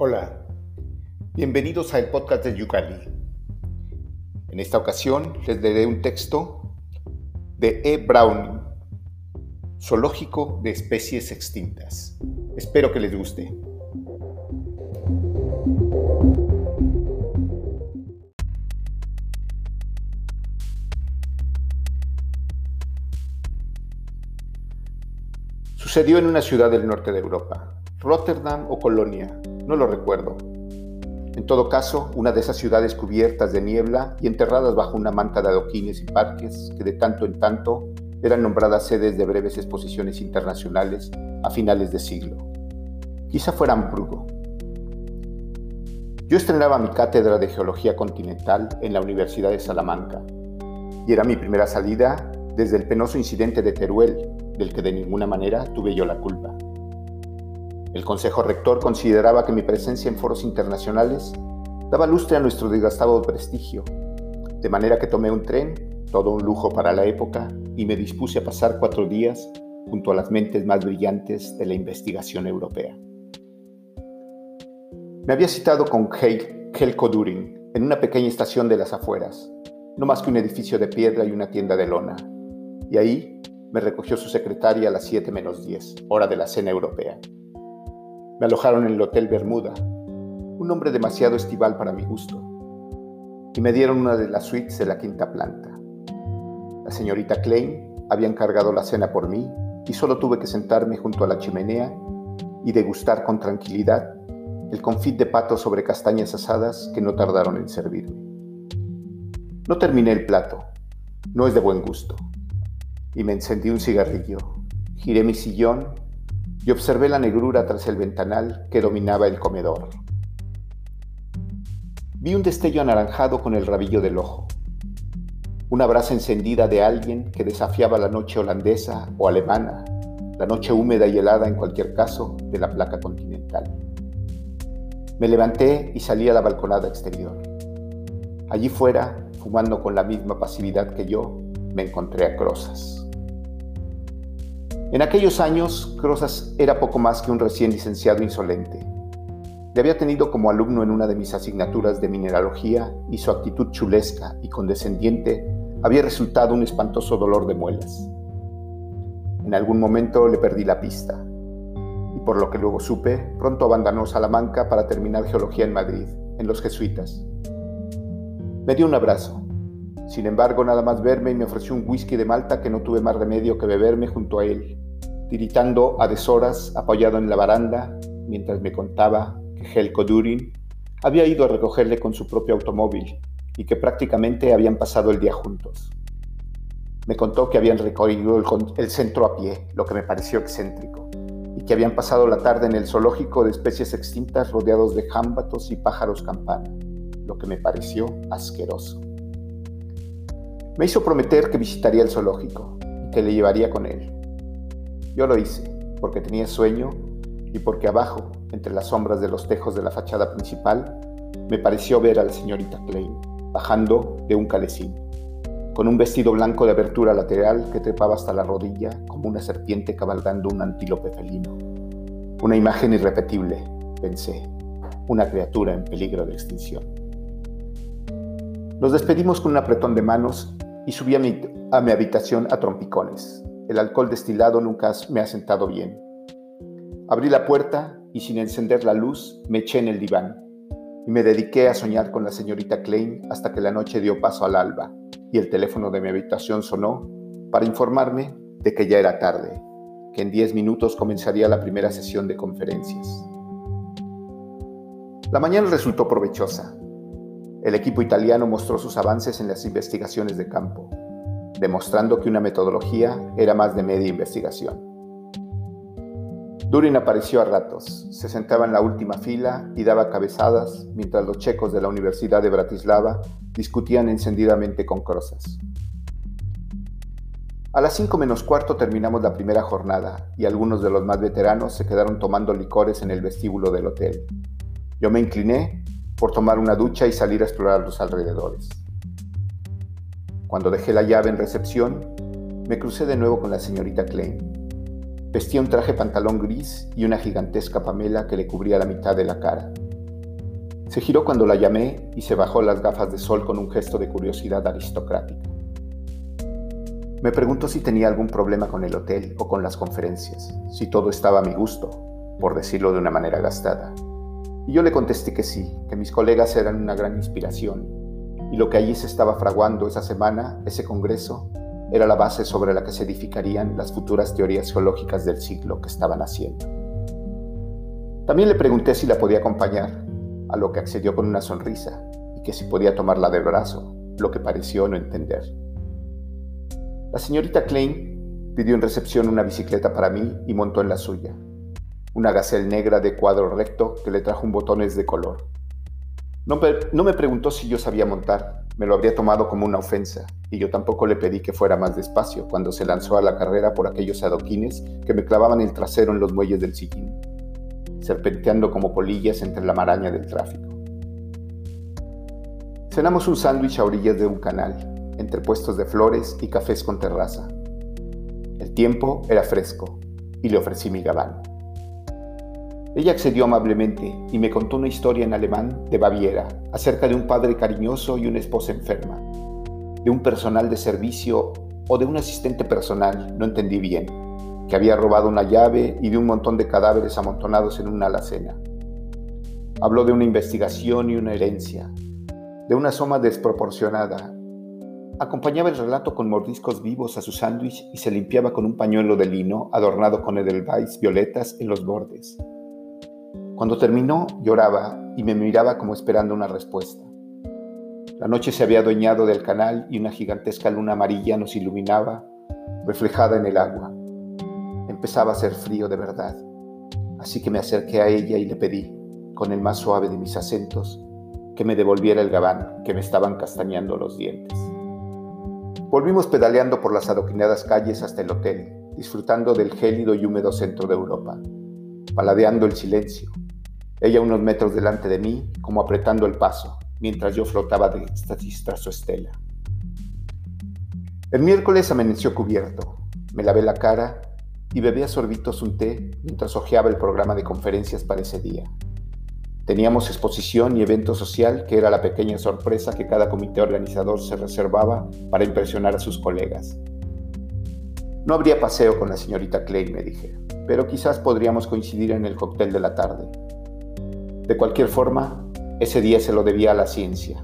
Hola, bienvenidos al podcast de Yucali. En esta ocasión les leeré un texto de E. Browning, Zoológico de especies extintas. Espero que les guste. Sucedió en una ciudad del norte de Europa, Rotterdam o Colonia, no lo recuerdo. En todo caso, una de esas ciudades cubiertas de niebla y enterradas bajo una manta de adoquines y parques que de tanto en tanto eran nombradas sedes de breves exposiciones internacionales a finales de siglo. Quizá fuera Hamburgo. Yo estrenaba mi cátedra de Geología Continental en la Universidad de Salamanca y era mi primera salida desde el penoso incidente de Teruel, del que de ninguna manera tuve yo la culpa. El Consejo Rector consideraba que mi presencia en foros internacionales daba lustre a nuestro desgastado prestigio, de manera que tomé un tren, todo un lujo para la época, y me dispuse a pasar cuatro días junto a las mentes más brillantes de la investigación europea. Me había citado con Helko Durin en una pequeña estación de las afueras, no más que un edificio de piedra y una tienda de lona, y ahí me recogió su secretaria a las 7 menos 10, hora de la cena europea. Me alojaron en el Hotel Bermuda, un nombre demasiado estival para mi gusto, y me dieron una de las suites de la quinta planta. La señorita Klein había encargado la cena por mí y solo tuve que sentarme junto a la chimenea y degustar con tranquilidad el confit de pato sobre castañas asadas que no tardaron en servirme. No terminé el plato, no es de buen gusto, y me encendí un cigarrillo, giré mi sillón y observé la negrura tras el ventanal que dominaba el comedor. Vi un destello anaranjado con el rabillo del ojo, una brasa encendida de alguien que desafiaba la noche holandesa o alemana, la noche húmeda y helada en cualquier caso de la placa continental. Me levanté y salí a la balconada exterior. Allí fuera, fumando con la misma pasividad que yo, me encontré a Crozas. En aquellos años, Crozas era poco más que un recién licenciado insolente. Le había tenido como alumno en una de mis asignaturas de mineralogía y su actitud chulesca y condescendiente había resultado un espantoso dolor de muelas. En algún momento le perdí la pista y por lo que luego supe, pronto abandonó Salamanca para terminar geología en Madrid, en los jesuitas. Me dio un abrazo sin embargo, nada más verme y me ofreció un whisky de Malta que no tuve más remedio que beberme junto a él, tiritando a deshoras apoyado en la baranda mientras me contaba que Helko Durin había ido a recogerle con su propio automóvil y que prácticamente habían pasado el día juntos. Me contó que habían recorrido el, el centro a pie, lo que me pareció excéntrico, y que habían pasado la tarde en el zoológico de especies extintas rodeados de jámbatos y pájaros campana, lo que me pareció asqueroso. Me hizo prometer que visitaría el zoológico y que le llevaría con él. Yo lo hice, porque tenía sueño y porque abajo, entre las sombras de los tejos de la fachada principal, me pareció ver a la señorita Klein, bajando de un calecín, con un vestido blanco de abertura lateral que trepaba hasta la rodilla como una serpiente cabalgando un antílope felino. Una imagen irrepetible, pensé, una criatura en peligro de extinción. Nos despedimos con un apretón de manos y subí a mi, a mi habitación a trompicones. El alcohol destilado nunca me ha sentado bien. Abrí la puerta y sin encender la luz me eché en el diván y me dediqué a soñar con la señorita Klein hasta que la noche dio paso al alba y el teléfono de mi habitación sonó para informarme de que ya era tarde, que en 10 minutos comenzaría la primera sesión de conferencias. La mañana resultó provechosa. El equipo italiano mostró sus avances en las investigaciones de campo, demostrando que una metodología era más de media investigación. Durin apareció a ratos, se sentaba en la última fila y daba cabezadas mientras los checos de la Universidad de Bratislava discutían encendidamente con Crozas. A las 5 menos cuarto terminamos la primera jornada y algunos de los más veteranos se quedaron tomando licores en el vestíbulo del hotel. Yo me incliné por tomar una ducha y salir a explorar los alrededores. Cuando dejé la llave en recepción, me crucé de nuevo con la señorita Klein. Vestía un traje pantalón gris y una gigantesca pamela que le cubría la mitad de la cara, Se giró cuando la llamé y se bajó las gafas de sol con un gesto de curiosidad aristocrática. Me preguntó si tenía algún problema con el hotel o con las conferencias, si todo estaba a mi gusto, por decirlo de una manera gastada. Y yo le contesté que sí, que mis colegas eran una gran inspiración, y lo que allí se estaba fraguando esa semana, ese congreso, era la base sobre la que se edificarían las futuras teorías geológicas del siglo que estaban haciendo. También le pregunté si la podía acompañar, a lo que accedió con una sonrisa y que si podía tomarla del brazo, lo que pareció no entender. La señorita Klein pidió en recepción una bicicleta para mí y montó en la suya, una gacel negra de cuadro recto que le trajo un botones de color. No, no me preguntó si yo sabía montar, me lo habría tomado como una ofensa, y yo tampoco le pedí que fuera más despacio cuando se lanzó a la carrera por aquellos adoquines que me clavaban el trasero en los muelles del sillín serpenteando como polillas entre la maraña del tráfico. Cenamos un sándwich a orillas de un canal, entre puestos de flores y cafés con terraza. El tiempo era fresco y le ofrecí mi gabán. Ella accedió amablemente y me contó una historia en alemán de Baviera acerca de un padre cariñoso y una esposa enferma, de un personal de servicio o de un asistente personal, no entendí bien, que había robado una llave y de un montón de cadáveres amontonados en una alacena. Habló de una investigación y una herencia, de una soma desproporcionada. Acompañaba el relato con mordiscos vivos a su sándwich y se limpiaba con un pañuelo de lino adornado con edelweiss violetas en los bordes. Cuando terminó, lloraba y me miraba como esperando una respuesta. La noche se había adueñado del canal y una gigantesca luna amarilla nos iluminaba, reflejada en el agua. Empezaba a hacer frío de verdad, así que me acerqué a ella y le pedí, con el más suave de mis acentos, que me devolviera el gabán que me estaban castañando los dientes. Volvimos pedaleando por las adoquinadas calles hasta el hotel, disfrutando del gélido y húmedo centro de Europa, paladeando el silencio, ella unos metros delante de mí, como apretando el paso, mientras yo flotaba de éxtasis tras su estela. El miércoles amaneció cubierto. Me lavé la cara y bebía sorbitos un té mientras hojeaba el programa de conferencias para ese día. Teníamos exposición y evento social que era la pequeña sorpresa que cada comité organizador se reservaba para impresionar a sus colegas. No habría paseo con la señorita Clay, me dije, pero quizás podríamos coincidir en el cóctel de la tarde. De cualquier forma, ese día se lo debía a la ciencia,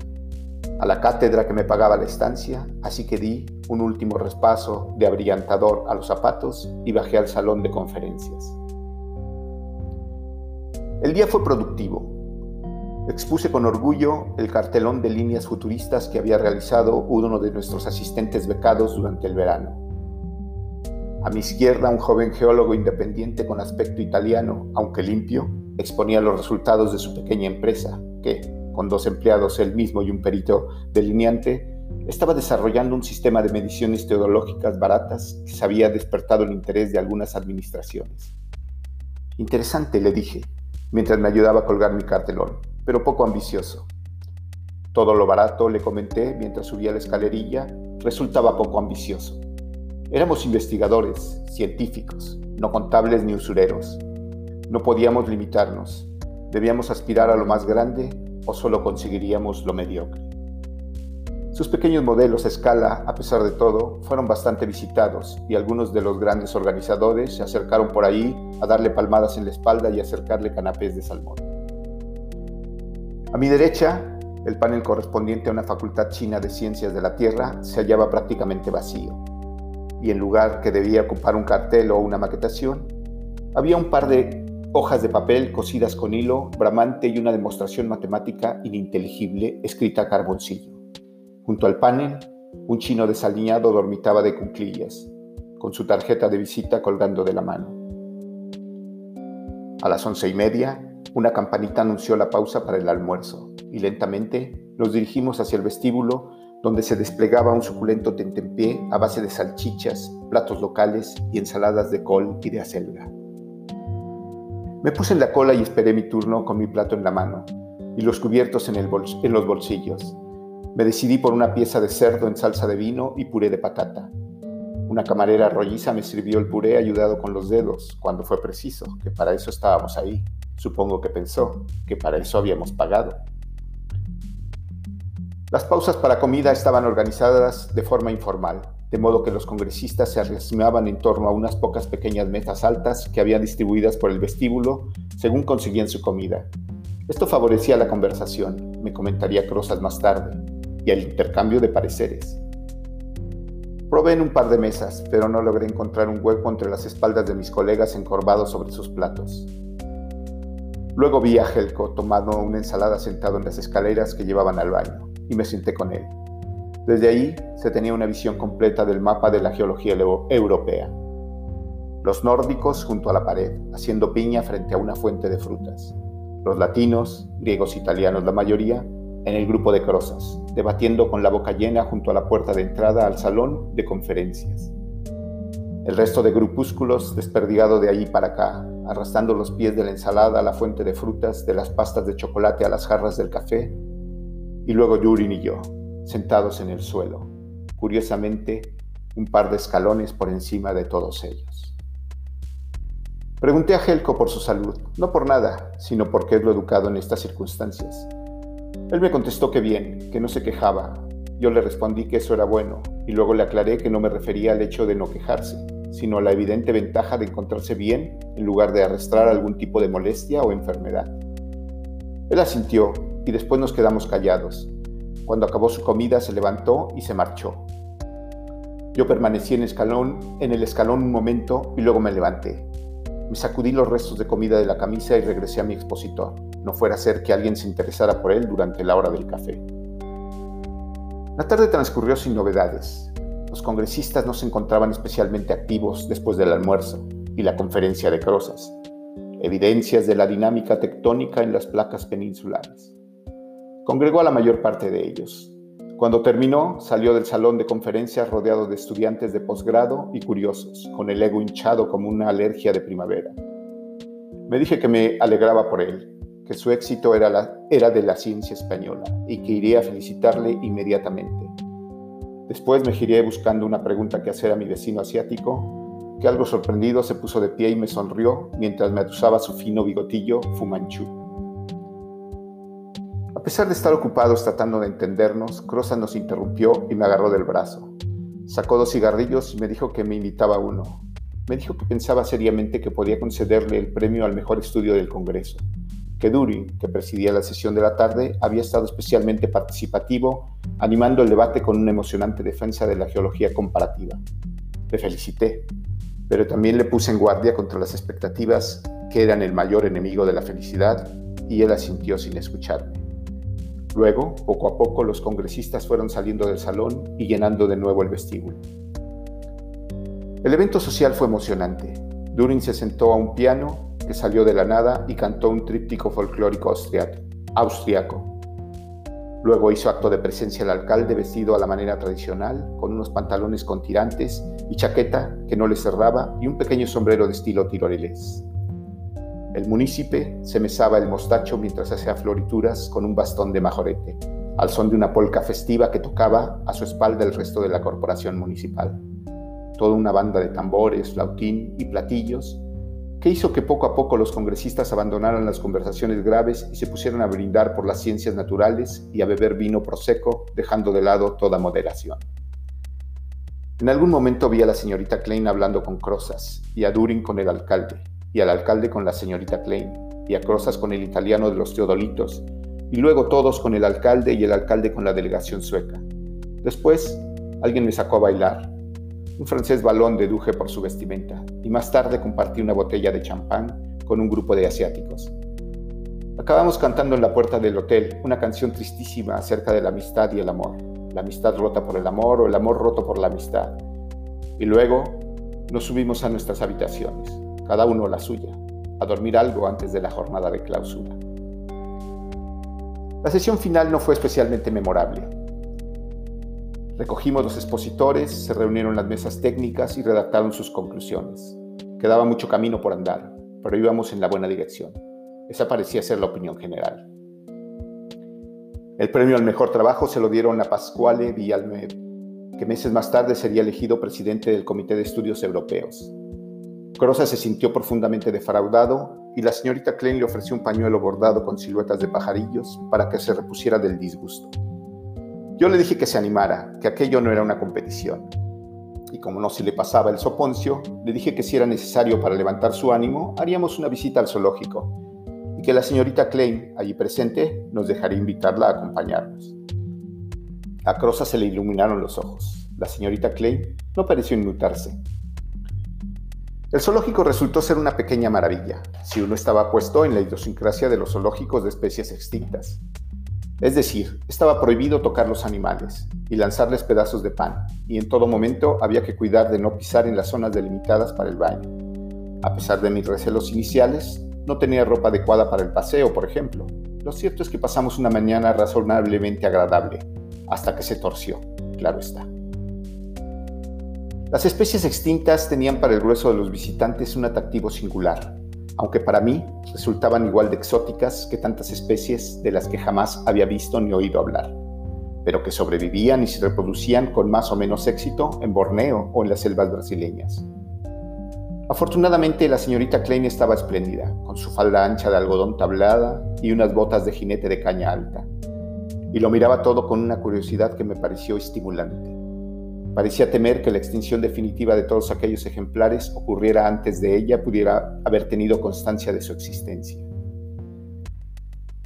a la cátedra que me pagaba la estancia, así que di un último respaso de abrillantador a los zapatos y bajé al salón de conferencias. El día fue productivo. Expuse con orgullo el cartelón de líneas futuristas que había realizado uno de nuestros asistentes becados durante el verano. A mi izquierda, un joven geólogo independiente con aspecto italiano, aunque limpio, exponía los resultados de su pequeña empresa, que, con dos empleados, él mismo y un perito delineante, estaba desarrollando un sistema de mediciones teodológicas baratas que se había despertado el interés de algunas administraciones. Interesante, le dije, mientras me ayudaba a colgar mi cartelón, pero poco ambicioso. Todo lo barato, le comenté mientras subía la escalerilla, resultaba poco ambicioso. Éramos investigadores, científicos, no contables ni usureros. No podíamos limitarnos. Debíamos aspirar a lo más grande o solo conseguiríamos lo mediocre. Sus pequeños modelos a escala, a pesar de todo, fueron bastante visitados y algunos de los grandes organizadores se acercaron por ahí a darle palmadas en la espalda y acercarle canapés de salmón. A mi derecha, el panel correspondiente a una facultad china de ciencias de la Tierra se hallaba prácticamente vacío, y en lugar que debía ocupar un cartel o una maquetación, había un par de hojas de papel cosidas con hilo, bramante y una demostración matemática ininteligible escrita a carboncillo. Junto al panel, un chino desaliñado dormitaba de cunclillas, con su tarjeta de visita colgando de la mano. A las once y media, una campanita anunció la pausa para el almuerzo y lentamente nos dirigimos hacia el vestíbulo donde se desplegaba un suculento tentempié a base de salchichas, platos locales y ensaladas de col y de acelga. Me puse en la cola y esperé mi turno con mi plato en la mano y los cubiertos en, los bolsillos, me decidí por una pieza de cerdo en salsa de vino y puré de patata. Una camarera rolliza me sirvió el puré ayudado con los dedos, cuando fue preciso, que para eso estábamos ahí. Supongo que pensó que para eso habíamos pagado. Las pausas para comida estaban organizadas de forma informal, de modo que los congresistas se arrimaban en torno a unas pocas pequeñas mesas altas que habían distribuidas por el vestíbulo según conseguían su comida. Esto favorecía la conversación, me comentaría Crozas más tarde, y el intercambio de pareceres. Probé en un par de mesas, pero no logré encontrar un hueco entre las espaldas de mis colegas encorvados sobre sus platos. Luego vi a Helco tomando una ensalada sentado en las escaleras que llevaban al baño, y me senté con él. Desde ahí se tenía una visión completa del mapa de la geología europea. Los nórdicos junto a la pared, haciendo piña frente a una fuente de frutas. Los latinos, griegos italianos la mayoría, en el grupo de Crozas, debatiendo con la boca llena junto a la puerta de entrada al salón de conferencias. El resto de grupúsculos desperdigado de allí para acá, arrastrando los pies de la ensalada a la fuente de frutas, de las pastas de chocolate a las jarras del café, y luego Yurin y yo, sentados en el suelo, curiosamente un par de escalones por encima de todos ellos. Pregunté a Helco por su salud, no por nada, sino porque es lo educado en estas circunstancias. Él me contestó que bien, que no se quejaba. Yo le respondí que eso era bueno, y luego le aclaré que no me refería al hecho de no quejarse, sino a la evidente ventaja de encontrarse bien en lugar de arrastrar algún tipo de molestia o enfermedad. Él asintió y después nos quedamos callados, cuando acabó su comida se levantó y se marchó. Yo permanecí en, escalón, en el escalón un momento y luego me levanté. Me sacudí los restos de comida de la camisa y regresé a mi expositor. No fuera a ser que alguien se interesara por él durante la hora del café. La tarde transcurrió sin novedades. Los congresistas no se encontraban especialmente activos después del almuerzo y la conferencia de Crozas. Evidencias de la dinámica tectónica en las placas peninsulares. Congregó a la mayor parte de ellos. Cuando terminó, salió del salón de conferencias rodeado de estudiantes de posgrado y curiosos, con el ego hinchado como una alergia de primavera. Me dije que me alegraba por él, que su éxito era, era de la ciencia española y que iría a felicitarle inmediatamente. Después me giré buscando una pregunta que hacer a mi vecino asiático, que algo sorprendido se puso de pie y me sonrió mientras me atusaba su fino bigotillo fumanchú. Pesar de estar ocupados tratando de entendernos, Croza nos interrumpió y me agarró del brazo. Sacó dos cigarrillos y me dijo que me invitaba uno. Me dijo que pensaba seriamente que podía concederle el premio al mejor estudio del Congreso, que Durin, que presidía la sesión de la tarde, había estado especialmente participativo, animando el debate con una emocionante defensa de la geología comparativa. Le felicité, pero también le puse en guardia contra las expectativas que eran el mayor enemigo de la felicidad y él asintió sin escucharme. Luego, poco a poco, los congresistas fueron saliendo del salón y llenando de nuevo el vestíbulo. El evento social fue emocionante. Durin se sentó a un piano que salió de la nada y cantó un tríptico folclórico austriaco. Luego hizo acto de presencia el alcalde vestido a la manera tradicional, con unos pantalones con tirantes y chaqueta que no le cerraba y un pequeño sombrero de estilo tirolelés. El munícipe se mesaba el mostacho mientras hacía florituras con un bastón de majorete, al son de una polca festiva que tocaba a su espalda el resto de la corporación municipal. Toda una banda de tambores, flautín y platillos que hizo que poco a poco los congresistas abandonaran las conversaciones graves y se pusieran a brindar por las ciencias naturales y a beber vino prosecco, dejando de lado toda moderación. En algún momento vi a la señorita Klein hablando con Crozas y a Durin con el alcalde, y al alcalde con la señorita Klein, y a Crozas con el italiano de los Teodolitos, y luego todos con el alcalde y el alcalde con la delegación sueca. Después, alguien me sacó a bailar. Un francés balón deduje por su vestimenta, y más tarde compartí una botella de champán con un grupo de asiáticos. Acabamos cantando en la puerta del hotel una canción tristísima acerca de la amistad y el amor, la amistad rota por el amor o el amor roto por la amistad. Y luego nos subimos a nuestras habitaciones cada uno la suya, a dormir algo antes de la jornada de clausura. La sesión final no fue especialmente memorable. Recogimos los expositores, se reunieron las mesas técnicas y redactaron sus conclusiones. Quedaba mucho camino por andar, pero íbamos en la buena dirección. Esa parecía ser la opinión general. El premio al mejor trabajo se lo dieron a Pasquale Villalmer, que meses más tarde sería elegido presidente del Comité de Estudios Europeos. Crosa se sintió profundamente defraudado y la señorita Klein le ofreció un pañuelo bordado con siluetas de pajarillos para que se repusiera del disgusto. Yo le dije que se animara, que aquello no era una competición. Y como no se le pasaba el soponcio, le dije que si era necesario para levantar su ánimo, haríamos una visita al zoológico y que la señorita Klein, allí presente, nos dejaría invitarla a acompañarnos. A Crosa se le iluminaron los ojos. La señorita Klein no pareció inmutarse. El zoológico resultó ser una pequeña maravilla, si uno estaba puesto en la idiosincrasia de los zoológicos de especies extintas. Es decir, estaba prohibido tocar los animales y lanzarles pedazos de pan, y en todo momento había que cuidar de no pisar en las zonas delimitadas para el baño. A pesar de mis recelos iniciales, no tenía ropa adecuada para el paseo, por ejemplo. Lo cierto es que pasamos una mañana razonablemente agradable, hasta que se torció, claro está. Las especies extintas tenían para el grueso de los visitantes un atractivo singular, aunque para mí resultaban igual de exóticas que tantas especies de las que jamás había visto ni oído hablar, pero que sobrevivían y se reproducían con más o menos éxito en Borneo o en las selvas brasileñas. Afortunadamente la señorita Klein estaba espléndida, con su falda ancha de algodón tablada y unas botas de jinete de caña alta, y lo miraba todo con una curiosidad que me pareció estimulante. Parecía temer que la extinción definitiva de todos aquellos ejemplares ocurriera antes de ella pudiera haber tenido constancia de su existencia.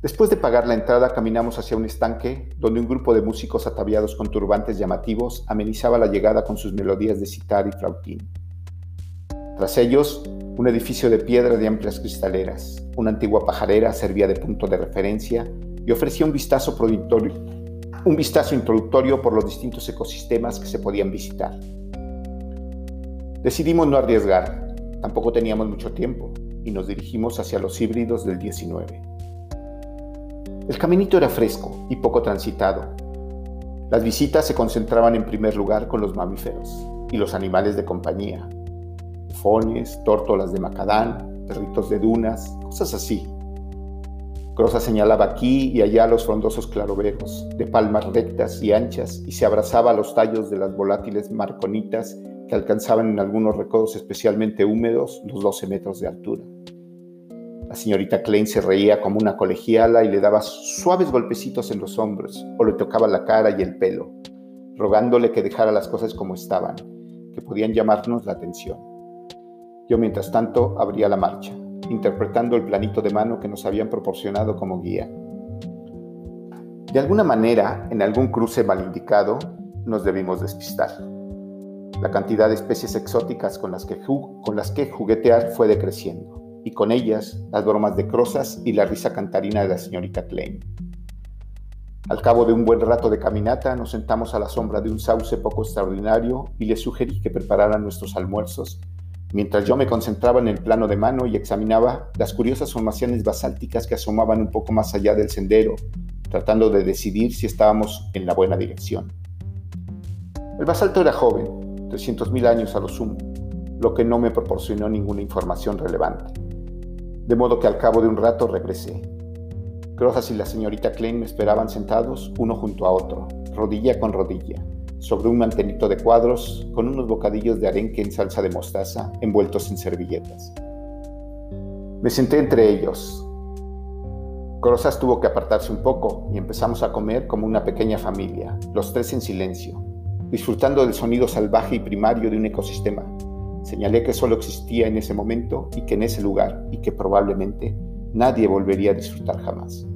Después de pagar la entrada caminamos hacia un estanque donde un grupo de músicos ataviados con turbantes llamativos amenizaba la llegada con sus melodías de citar y flautín. Tras ellos, un edificio de piedra de amplias cristaleras, una antigua pajarera servía de punto de referencia y ofrecía un vistazo un vistazo introductorio por los distintos ecosistemas que se podían visitar. Decidimos no arriesgar, tampoco teníamos mucho tiempo, y nos dirigimos hacia los híbridos del 19. El caminito era fresco y poco transitado. Las visitas se concentraban en primer lugar con los mamíferos y los animales de compañía, fones, tórtolas de macadán, perritos de dunas, cosas así, Crosa señalaba aquí y allá los frondosos claroveros, de palmas rectas y anchas, y se abrazaba a los tallos de las volátiles marconitas que alcanzaban en algunos recodos especialmente húmedos los 12 metros de altura. La señorita Klein se reía como una colegiala y le daba suaves golpecitos en los hombros o le tocaba la cara y el pelo, rogándole que dejara las cosas como estaban, que podían llamarnos la atención. Yo mientras tanto abría la marcha interpretando el planito de mano que nos habían proporcionado como guía. De alguna manera, en algún cruce mal indicado, nos debimos despistar. La cantidad de especies exóticas con las que, juguetear fue decreciendo, y con ellas las bromas de crozas y la risa cantarina de la señorita Klein. Al cabo de un buen rato de caminata, nos sentamos a la sombra de un sauce poco extraordinario y le sugerí que prepararan nuestros almuerzos mientras yo me concentraba en el plano de mano y examinaba las curiosas formaciones basálticas que asomaban un poco más allá del sendero, tratando de decidir si estábamos en la buena dirección. El basalto era joven, 300.000 años a lo sumo, lo que no me proporcionó ninguna información relevante. De modo que al cabo de un rato regresé. Crozas y la señorita Klein me esperaban sentados uno junto a otro, rodilla con rodilla, sobre un mantenito de cuadros con unos bocadillos de arenque en salsa de mostaza envueltos en servilletas. Me senté entre ellos. Crozas tuvo que apartarse un poco y empezamos a comer como una pequeña familia, los tres en silencio, disfrutando del sonido salvaje y primario de un ecosistema. Señalé que solo existía en ese momento y que en ese lugar y que probablemente nadie volvería a disfrutar jamás.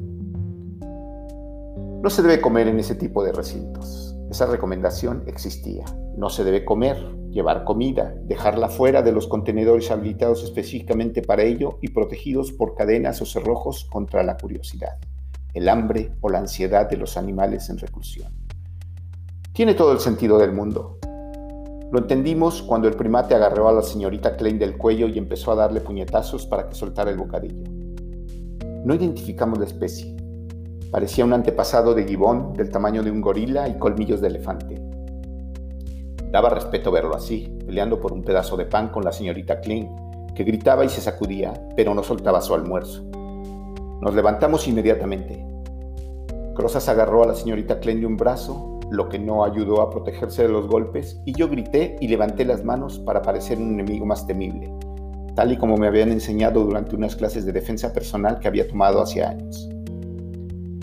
No se debe comer en ese tipo de recintos. Esa recomendación existía. No se debe comer, llevar comida, dejarla fuera de los contenedores habilitados específicamente para ello y protegidos por cadenas o cerrojos contra la curiosidad, el hambre o la ansiedad de los animales en reclusión. Tiene todo el sentido del mundo. Lo entendimos cuando el primate agarró a la señorita Klein del cuello y empezó a darle puñetazos para que soltara el bocadillo. No identificamos la especie, Parecía un antepasado de gibón del tamaño de un gorila y colmillos de elefante. Daba respeto verlo así, peleando por un pedazo de pan con la señorita Klein, que gritaba y se sacudía, pero no soltaba su almuerzo. Nos levantamos inmediatamente. Crozas agarró a la señorita Klein de un brazo, lo que no ayudó a protegerse de los golpes, y yo grité y levanté las manos para parecer un enemigo más temible, tal y como me habían enseñado durante unas clases de defensa personal que había tomado hace años.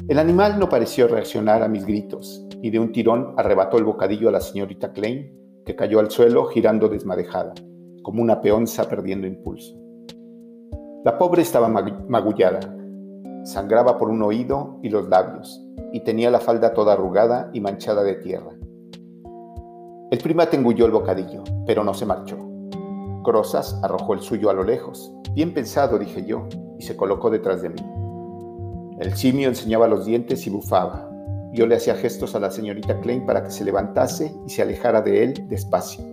El animal no pareció reaccionar a mis gritos y de un tirón arrebató el bocadillo a la señorita Klein, que cayó al suelo girando desmadejada, como una peonza perdiendo impulso. La pobre estaba magullada, sangraba por un oído y los labios, y tenía la falda toda arrugada y manchada de tierra. El primate engulló el bocadillo, pero no se marchó. Crozas arrojó el suyo a lo lejos. Bien pensado, dije yo, y se colocó detrás de mí. El simio enseñaba los dientes y bufaba. Yo le hacía gestos a la señorita Klein para que se levantase y se alejara de él despacio.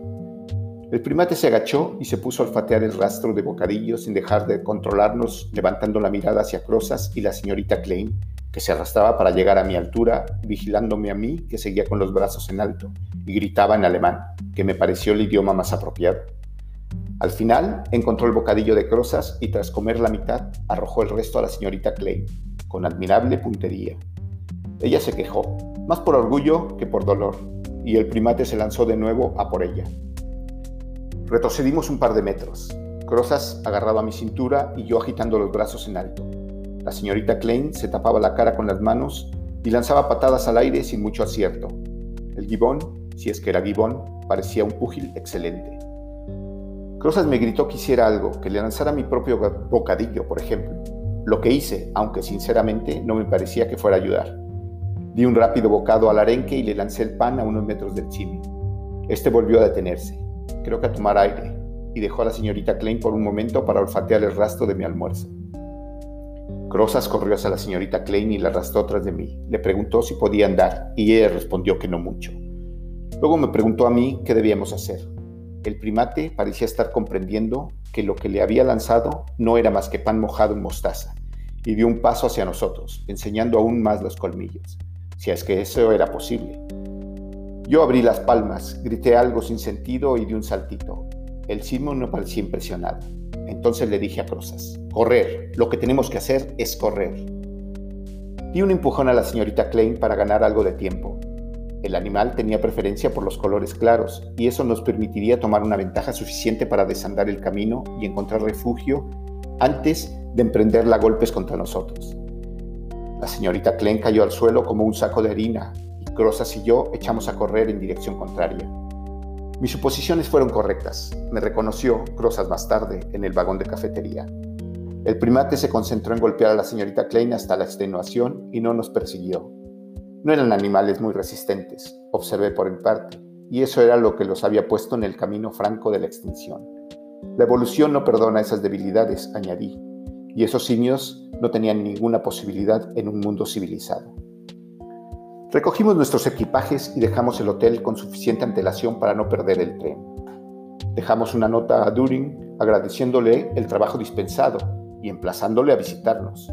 El primate se agachó y se puso a olfatear el rastro de bocadillo sin dejar de controlarnos, levantando la mirada hacia Crozas y la señorita Klein, que se arrastraba para llegar a mi altura, vigilándome a mí, que seguía con los brazos en alto, y gritaba en alemán, que me pareció el idioma más apropiado. Al final encontró el bocadillo de crozas y tras comer la mitad arrojó el resto a la señorita Clay, con admirable puntería. Ella se quejó, más por orgullo que por dolor, y el primate se lanzó de nuevo a por ella. Retrocedimos un par de metros, Crozas agarrado a mi cintura y yo agitando los brazos en alto. La señorita Klein se tapaba la cara con las manos y lanzaba patadas al aire sin mucho acierto. El gibón, si es que era gibón, parecía un púgil excelente. Crozas me gritó que hiciera algo, que le lanzara mi propio bocadillo, por ejemplo. Lo que hice, aunque sinceramente no me parecía que fuera a ayudar. Di un rápido bocado al arenque y le lancé el pan a unos metros del chimi. Este volvió a detenerse, creo que a tomar aire, y dejó a la señorita Klein por un momento para olfatear el rastro de mi almuerzo. Crozas corrió hacia la señorita Klein y la arrastró tras de mí. Le preguntó si podía andar y ella respondió que no mucho. Luego me preguntó a mí qué debíamos hacer. El primate parecía estar comprendiendo que lo que le había lanzado no era más que pan mojado en mostaza y dio un paso hacia nosotros, enseñando aún más los colmillos, si es que eso era posible. Yo abrí las palmas, grité algo sin sentido y di un saltito. El Simón no parecía impresionado. Entonces le dije a Crozas, correr, lo que tenemos que hacer es correr. Di un empujón a la señorita Klein para ganar algo de tiempo. El animal tenía preferencia por los colores claros y eso nos permitiría tomar una ventaja suficiente para desandar el camino y encontrar refugio antes de emprenderla a golpes contra nosotros. La señorita Klein cayó al suelo como un saco de harina y Crozas y yo echamos a correr en dirección contraria. Mis suposiciones fueron correctas. Me reconoció, Crozas más tarde, en el vagón de cafetería. El primate se concentró en golpear a la señorita Klein hasta la extenuación y no nos persiguió. No eran animales muy resistentes, observé por en parte, y eso era lo que los había puesto en el camino franco de la extinción. La evolución no perdona esas debilidades, añadí, y esos simios no tenían ninguna posibilidad en un mundo civilizado. Recogimos nuestros equipajes y dejamos el hotel con suficiente antelación para no perder el tren. Dejamos una nota a During agradeciéndole el trabajo dispensado y emplazándole a visitarnos.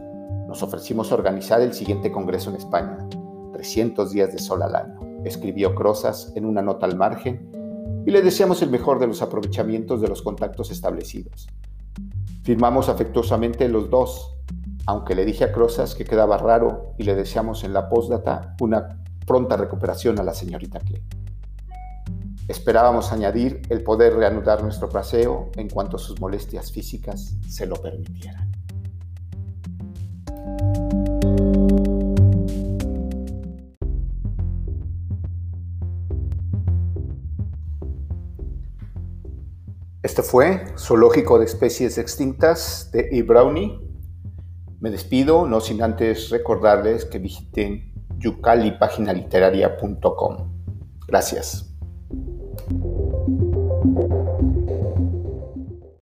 Nos ofrecimos organizar el siguiente congreso en España, 300 días de sol al año, escribió Crozas en una nota al margen, y le deseamos el mejor de los aprovechamientos de los contactos establecidos. Firmamos afectuosamente los dos, aunque le dije a Crozas que quedaba raro y le deseamos en la postdata una pronta recuperación a la señorita Clay. Esperábamos añadir el poder reanudar nuestro paseo en cuanto sus molestias físicas se lo permitieran. Este fue Zoológico de Especies Extintas de E. Brownie me despido, no sin antes recordarles que visiten yucalipaginaliteraria.com. Gracias.